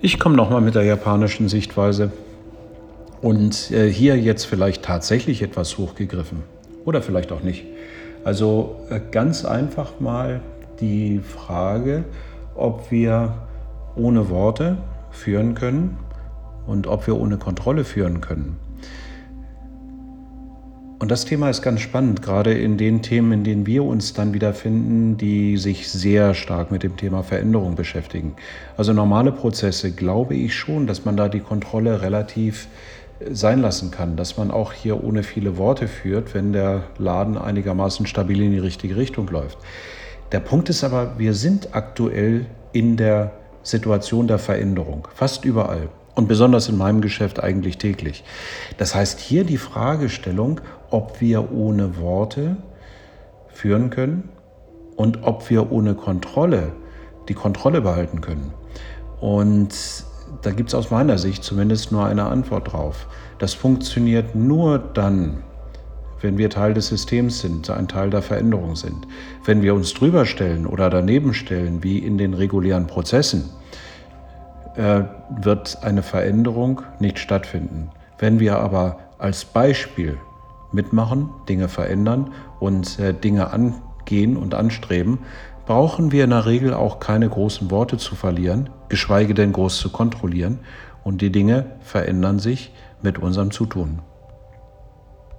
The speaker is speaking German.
Ich komme nochmal mit der japanischen Sichtweise und äh, hier jetzt vielleicht tatsächlich etwas hochgegriffen oder vielleicht auch nicht. Also äh, ganz einfach mal die Frage, ob wir ohne Worte führen können und ob wir ohne Kontrolle führen können. Und das Thema ist ganz spannend, gerade in den Themen, in denen wir uns dann wiederfinden, die sich sehr stark mit dem Thema Veränderung beschäftigen. Also normale Prozesse glaube ich schon, dass man da die Kontrolle relativ äh, sein lassen kann, dass man auch hier ohne viele Worte führt, wenn der Laden einigermaßen stabil in die richtige Richtung läuft. Der Punkt ist aber, wir sind aktuell in der Situation der Veränderung, fast überall. Und besonders in meinem Geschäft eigentlich täglich. Das heißt, hier die Fragestellung, ob wir ohne Worte führen können und ob wir ohne Kontrolle die Kontrolle behalten können. Und da gibt es aus meiner Sicht zumindest nur eine Antwort drauf. Das funktioniert nur dann, wenn wir Teil des Systems sind, ein Teil der Veränderung sind. Wenn wir uns drüber stellen oder daneben stellen, wie in den regulären Prozessen, äh, wird eine Veränderung nicht stattfinden. Wenn wir aber als Beispiel mitmachen, Dinge verändern und äh, Dinge angehen und anstreben, brauchen wir in der Regel auch keine großen Worte zu verlieren, geschweige denn groß zu kontrollieren und die Dinge verändern sich mit unserem Zutun.